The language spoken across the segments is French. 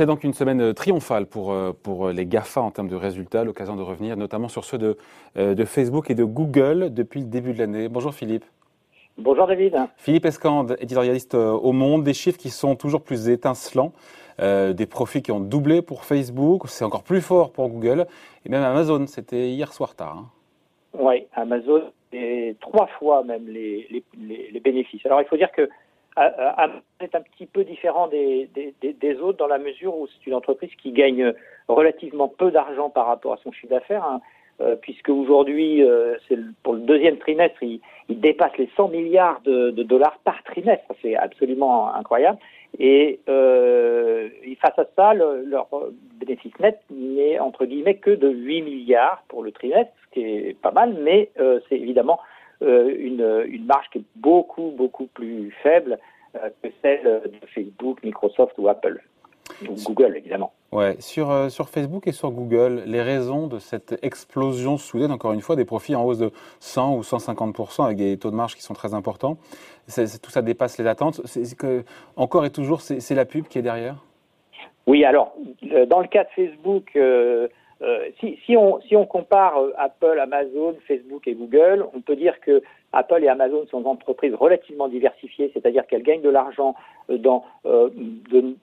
C'est donc une semaine triomphale pour, pour les GAFA en termes de résultats, l'occasion de revenir notamment sur ceux de, de Facebook et de Google depuis le début de l'année. Bonjour Philippe. Bonjour David. Philippe Escande, éditorialiste au Monde, des chiffres qui sont toujours plus étincelants, des profits qui ont doublé pour Facebook, c'est encore plus fort pour Google, et même Amazon, c'était hier soir tard. Hein. Oui, Amazon, et trois fois même les, les, les, bénéfices. Alors il faut dire que Amazon est un petit peu différent des, autres dans la mesure où c'est une entreprise qui gagne relativement peu d'argent par rapport à son chiffre d'affaires. Hein, euh, puisque aujourd'hui, euh, pour le deuxième trimestre, il, dépasse les 100 milliards de, dollars par trimestre. C'est absolument incroyable. Et euh, face à ça, le, leur bénéfice net n'est entre guillemets que de 8 milliards pour le trimestre, ce qui est pas mal, mais c'est évidemment une, une, marge qui est beaucoup, beaucoup plus faible que celle de Facebook, Microsoft ou Apple. Ou Google, évidemment. Ouais, sur, euh, sur Facebook et sur Google, les raisons de cette explosion soudaine, encore une fois, des profits en hausse de 100 ou 150% avec des taux de marge qui sont très importants, tout ça dépasse les attentes. C'est que, encore et toujours, c'est la pub qui est derrière? Oui, alors, dans le cas de Facebook, euh, euh, si, on, compare euh, Apple, Amazon, Facebook et Google, on peut dire que Apple et Amazon sont des entreprises relativement diversifiées, c'est-à-dire qu'elles gagnent de l'argent euh, dans euh, de,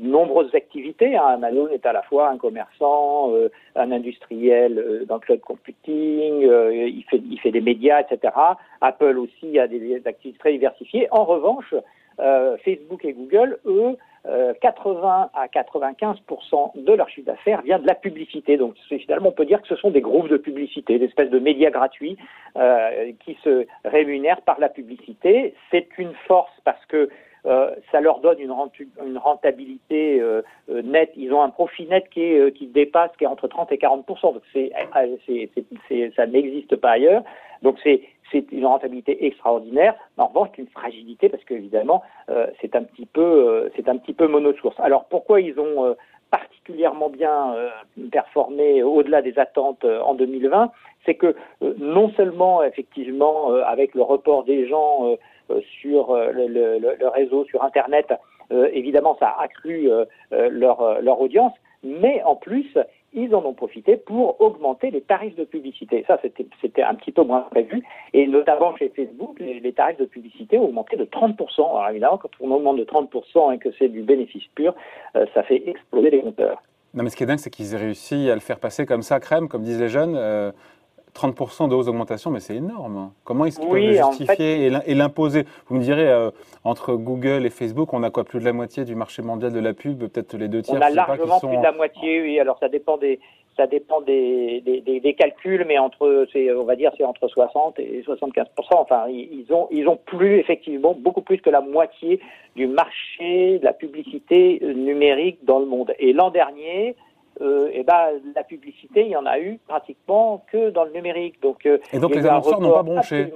nombreuses activités. Hein. Amazon est à la fois un commerçant, un industriel dans le cloud computing, il, fait, il fait des médias, etc. Apple aussi a des, des activités très diversifiées. En revanche, Facebook et Google, eux, 80 à 95% de leur chiffre d'affaires vient de la publicité. Donc finalement, on peut dire que ce sont des groupes de publicité, des espèces de médias gratuits euh, qui se rémunèrent par la publicité. C'est une force parce que euh, ça leur donne une, rentabilité euh, euh, nette. Ils ont un profit net qui, est, qui dépasse, qui est entre 30 et 40 Donc c'est, c'est, ça n'existe pas ailleurs. Donc c'est c'est une rentabilité extraordinaire. En revanche, une fragilité parce qu'évidemment, euh, c'est un petit peu, euh, c'est un petit peu monosource. Alors pourquoi ils ont euh, particulièrement bien performé au-delà des attentes en 2020 C'est que non seulement effectivement avec le report des gens sur le, le, réseau, sur Internet, évidemment ça a accru leur, leur audience, mais en plus ils en ont profité pour augmenter les tarifs de publicité. Ça, c'était un petit peu moins prévu. Et notamment chez Facebook, les, tarifs de publicité ont augmenté de 30%. Alors évidemment, quand on augmente de 30% et que c'est du bénéfice pur, euh, ça fait exploser les compteurs. Non, mais ce qui est dingue, c'est qu'ils aient réussi à le faire passer comme ça, crème, comme disent les jeunes. Euh, 30% de hausse d'augmentation, mais c'est énorme. Comment est-ce qu'ils peuvent le justifier et l'imposer? Vous me direz, euh, entre Google et Facebook, on a quoi Plus de la moitié du marché mondial de la pub, peut-être les deux tiers On a largement plus de la moitié, oui. Alors ça dépend des, ça dépend des, des, des, calculs, mais entre, on va dire, c'est entre 60 et 75 Enfin, ils ont, ils ont plus effectivement beaucoup plus que la moitié du marché de la publicité numérique dans le monde. Et l'an dernier, euh, et ben la publicité, il y en a eu pratiquement que dans le numérique. Donc, euh, et donc les annonceurs n'ont pas bronché.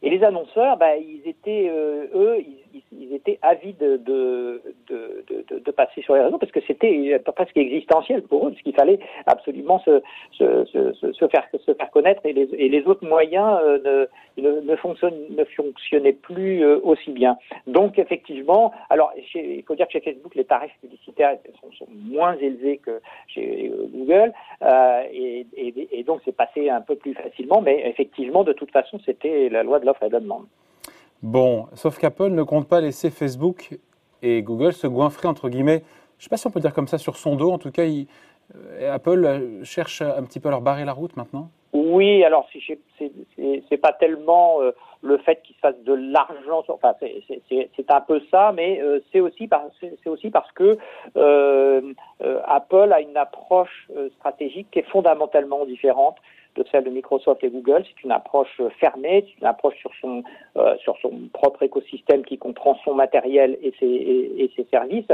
Et les annonceurs, ben, ils étaient, euh, eux, ils, ils, étaient avides de, de, passer sur les réseaux parce que c'était presque existentiel pour eux, parce qu'il fallait absolument se, faire, connaître et les, autres moyens euh, ne, fonctionnaient plus euh, aussi bien. Donc effectivement, alors il faut dire que chez Facebook, les tarifs publicitaires sont, moins élevés que chez Google euh, et, et donc c'est passé un peu plus facilement, mais effectivement, de toute façon, c'était la loi de l'offre et de la demande. Bon, sauf qu'Apple ne compte pas laisser Facebook et Google se goinfrer, entre guillemets, je ne sais pas si on peut dire comme ça, sur son dos. En tout cas, euh, Apple euh, cherche un petit peu à leur barrer la route maintenant Oui, alors c'est pas tellement euh, le fait qu'il se fasse de l'argent, enfin c'est un peu ça, mais c'est aussi parce que Apple a une approche stratégique qui est fondamentalement différente de celle de Microsoft et Google. C'est une approche fermée, c'est une approche sur son, euh, sur son propre écosystème qui comprend son matériel et ses, et, ses services.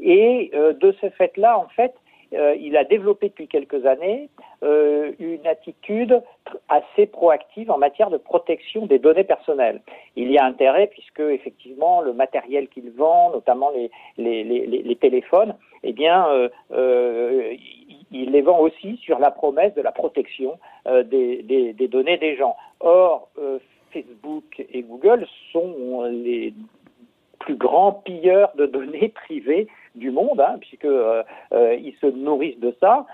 Et euh, de ce fait-là, en fait, euh, il a développé depuis quelques années euh, une attitude assez proactive en matière de protection des données personnelles. Il y a intérêt puisque effectivement le matériel qu'il vend, notamment les, les, les, téléphones, eh bien, euh, euh il les vend aussi sur la promesse de la protection euh, des, données des gens. Or, euh, Facebook et Google sont les plus grands pilleurs de données privées du monde, hein, puisque euh, ils se nourrissent de ça.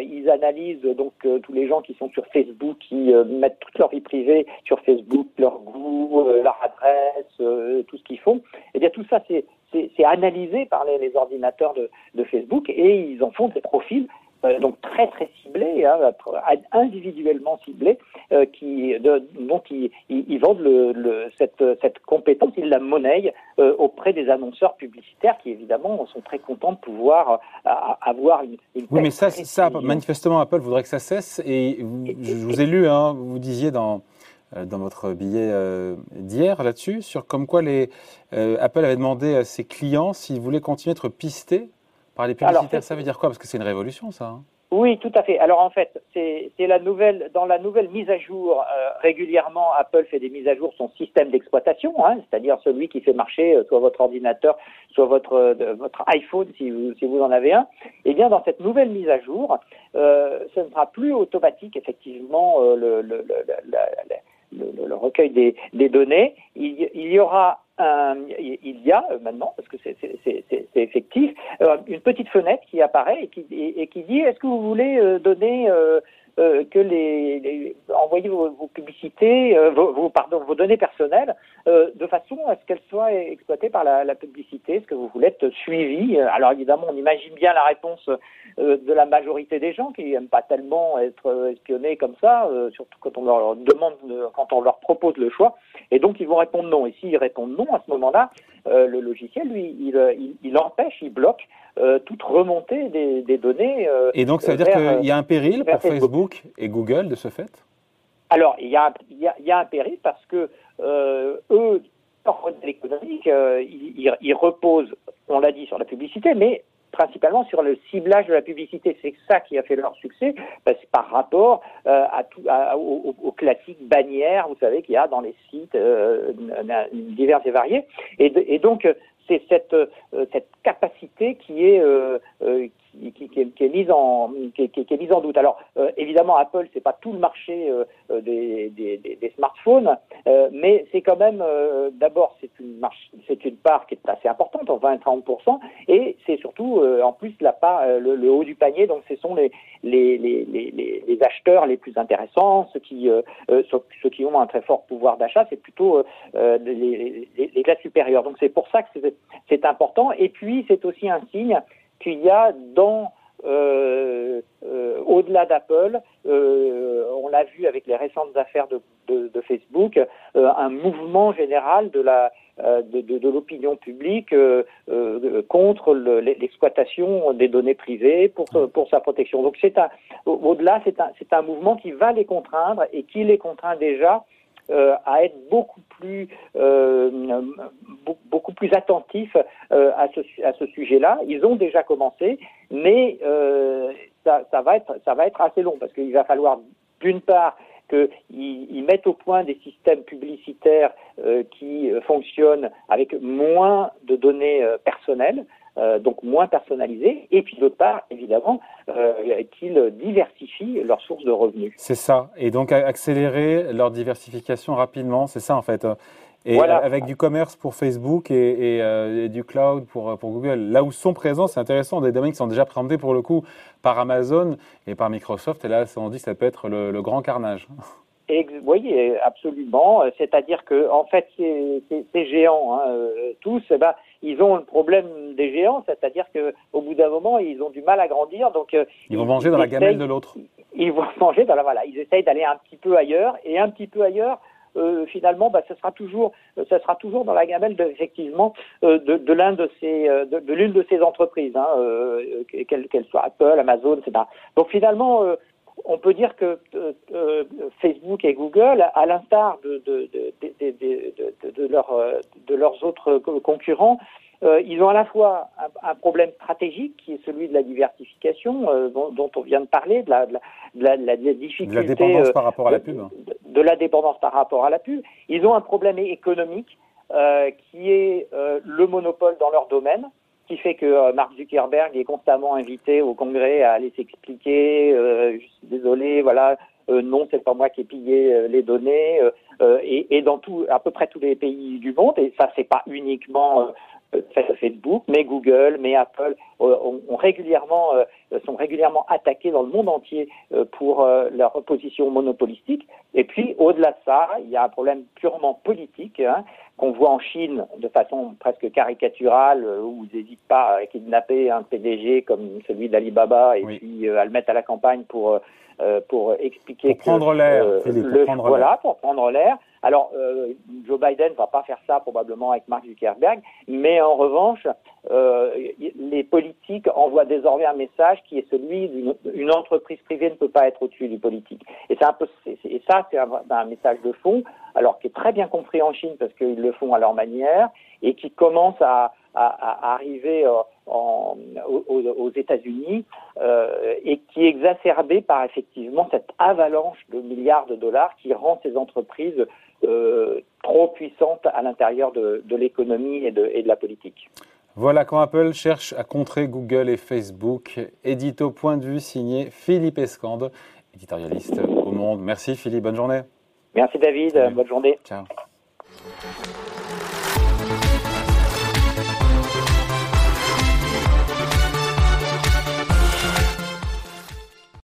ils analysent donc tous les gens qui sont sur Facebook, qui mettent toute leur vie privée sur Facebook, leur goût, leur adresse, tout ce qu'ils font. Eh bien, tout ça, c'est analysé par les, ordinateurs de, Facebook et ils en font des profils donc très très ciblés, hein, individuellement ciblés, euh, qui, de, donc ils, ils, vendent le, le, cette, cette compétence, ils la monnaient euh, auprès des annonceurs publicitaires qui évidemment sont très contents de pouvoir avoir une, une Oui, mais ça, ça, manifestement, Apple voudrait que ça cesse. Et je, vous ai lu, hein, vous disiez dans dans votre billet d'hier là-dessus, sur comme quoi les, Apple avait demandé à ses clients s'ils voulaient continuer à être pistés par les publicitaires, ça veut dire quoi? Parce que c'est une révolution, ça. Hein. oui, tout à fait. Alors en fait, c'est la nouvelle dans la nouvelle mise à jour euh, régulièrement. Apple fait des mises à jour son système d'exploitation, hein, c'est-à-dire celui qui fait marcher euh, soit votre ordinateur, soit votre euh, votre iPhone si vous si vous en avez un. Eh bien, dans cette nouvelle mise à jour, ce ne sera plus automatique effectivement le, le, le, le recueil des, des données. Il, il y aura il y a euh, maintenant, parce que c'est effectif, euh, une petite fenêtre qui apparaît et qui, et, qui dit est-ce que vous voulez euh, que les, envoyer vos, publicités, vos, pardon, vos données personnelles de façon à ce qu'elles soient exploitées par la, la publicité. Est-ce que vous voulez être suivi Alors évidemment, on imagine bien la réponse de la majorité des gens qui n'aiment pas tellement être espionnés comme ça, surtout quand on leur demande, quand on leur propose le choix. Et donc ils vont répondre non. Et s'ils répondent non, à ce moment-là, euh, le logiciel, lui, il, euh, empêche, il bloque euh, toute remontée des, données. et donc, ça veut dire qu'il y a un péril pour Facebook. Et Google de ce fait? Alors, il y, a, un péril parce que eux, leur économique, ils reposent, on l'a dit, sur la publicité, mais principalement sur le ciblage de la publicité. C'est ça qui a fait leur succès par rapport euh, aux, classiques bannières, vous savez, qu'il y a dans les sites euh, divers et variés. Et donc, c'est cette, euh, cette capacité qui est, euh, euh, qui, qui, qui, qui, mise en, qui, est, mise en doute. Alors, évidemment, Apple, c'est pas tout le marché des, des, des, smartphones, mais c'est quand même, d'abord, c'est une, marche, c'est une part qui est assez importante, 20-30%, et c'est surtout, en plus, la part, le, haut du panier, donc ce sont les, les, les, les, les acheteurs les plus intéressants, ceux qui, ceux qui ont un très fort pouvoir d'achat, c'est plutôt les, les, classes supérieures. Donc, c'est pour ça que c'est important. Et puis, c'est aussi un signe qu'il y a dans euh, euh, au-delà d'Apple, euh, on l'a vu avec les récentes affaires de, Facebook, un mouvement général de la de, l'opinion publique contre l'exploitation des données privées pour pour sa protection. Donc c'est un au-delà c'est un c'est un mouvement qui va les contraindre et qui les contraint déjà euh, à être beaucoup plus euh, beaucoup plus attentifs euh, à ce, à ce sujet-là. Ils ont déjà commencé, mais ça, va être ça va être assez long parce qu'il va falloir d'une part qu'ils ils mettent au point des systèmes publicitaires qui fonctionnent avec moins de données personnelles, euh, donc moins personnalisés, et puis d'autre part, évidemment, euh, qu'ils diversifient leurs sources de revenus. C'est ça, et donc accélérer leur diversification rapidement, c'est ça en fait. Et avec du commerce pour Facebook et, euh, du cloud pour, pour Google. Là où sont présents, c'est intéressant, des domaines qui sont déjà présentés pour le coup par Amazon et par Microsoft. Et là, on dit que ça peut être le, grand carnage. oui, absolument. C'est-à-dire que en fait, ces, ces, géants, hein, tous, eh ben, ils ont le problème des géants, c'est-à-dire qu'au bout d'un moment, ils ont du mal à grandir. Donc, euh, ils vont manger dans la gamelle de l'autre. Ils vont manger dans la voilà. Ils essayent d'aller un petit peu ailleurs et un petit peu ailleurs. Euh, finalement, bah, ce sera toujours, ça sera toujours dans la gamelle de, effectivement euh, de, de l'un de ces, de, l'une de ces entreprises, hein, qu'elle soit Apple, Amazon, etc. Donc finalement, on peut dire que euh, euh, Facebook et Google, à l'instar de, de, de, leur, de, leurs autres concurrents, euh, ils ont à la fois un, problème stratégique qui est celui de la diversification dont, on vient de parler, de la, de la, de la, difficulté de la dépendance par rapport à la pub, de, la dépendance par rapport à la pub. Ils ont un problème économique qui est le monopole dans leur domaine qui fait que euh, Mark Zuckerberg est constamment invité au Congrès à aller s'expliquer. Euh, je suis désolé, voilà, euh, non, c'est pas moi qui ai pillé les données. et, dans tout, à peu près tous les pays du monde. Et ça, c'est pas uniquement Facebook, mais Google, mais Apple ont, régulièrement, sont régulièrement attaqués dans le monde entier pour leur position monopolistique. Et puis, au-delà de ça, il y a un problème purement politique hein, qu'on voit en Chine de façon presque caricaturale, où ils n'hésitent pas à kidnapper un PDG comme celui d'Alibaba et puis à le mettre à la campagne pour euh, pour expliquer pour prendre l'air, euh, voilà, pour prendre l'air. Alors, euh, Joe Biden va pas faire ça probablement avec Mark Zuckerberg, mais en revanche, euh, les politiques envoient désormais un message qui est celui d'une entreprise privée ne peut pas être au-dessus du politique. Et c'est un peu, et ça, c'est un, un, message de fond, alors qui est très bien compris en Chine parce qu'ils le font à leur manière et qui commence à, à, arriver euh, en, aux, États-Unis euh, et qui est exacerbé par effectivement cette avalanche de milliards de dollars qui rend ces entreprises euh, trop puissantes à l'intérieur de, l'économie et de, et de la politique. Voilà quand Apple cherche à contrer Google et Facebook. Édito point de vue signé Philippe Escande, éditorialiste au Monde. Merci Philippe, bonne journée. Merci David, bonne journée. Ciao.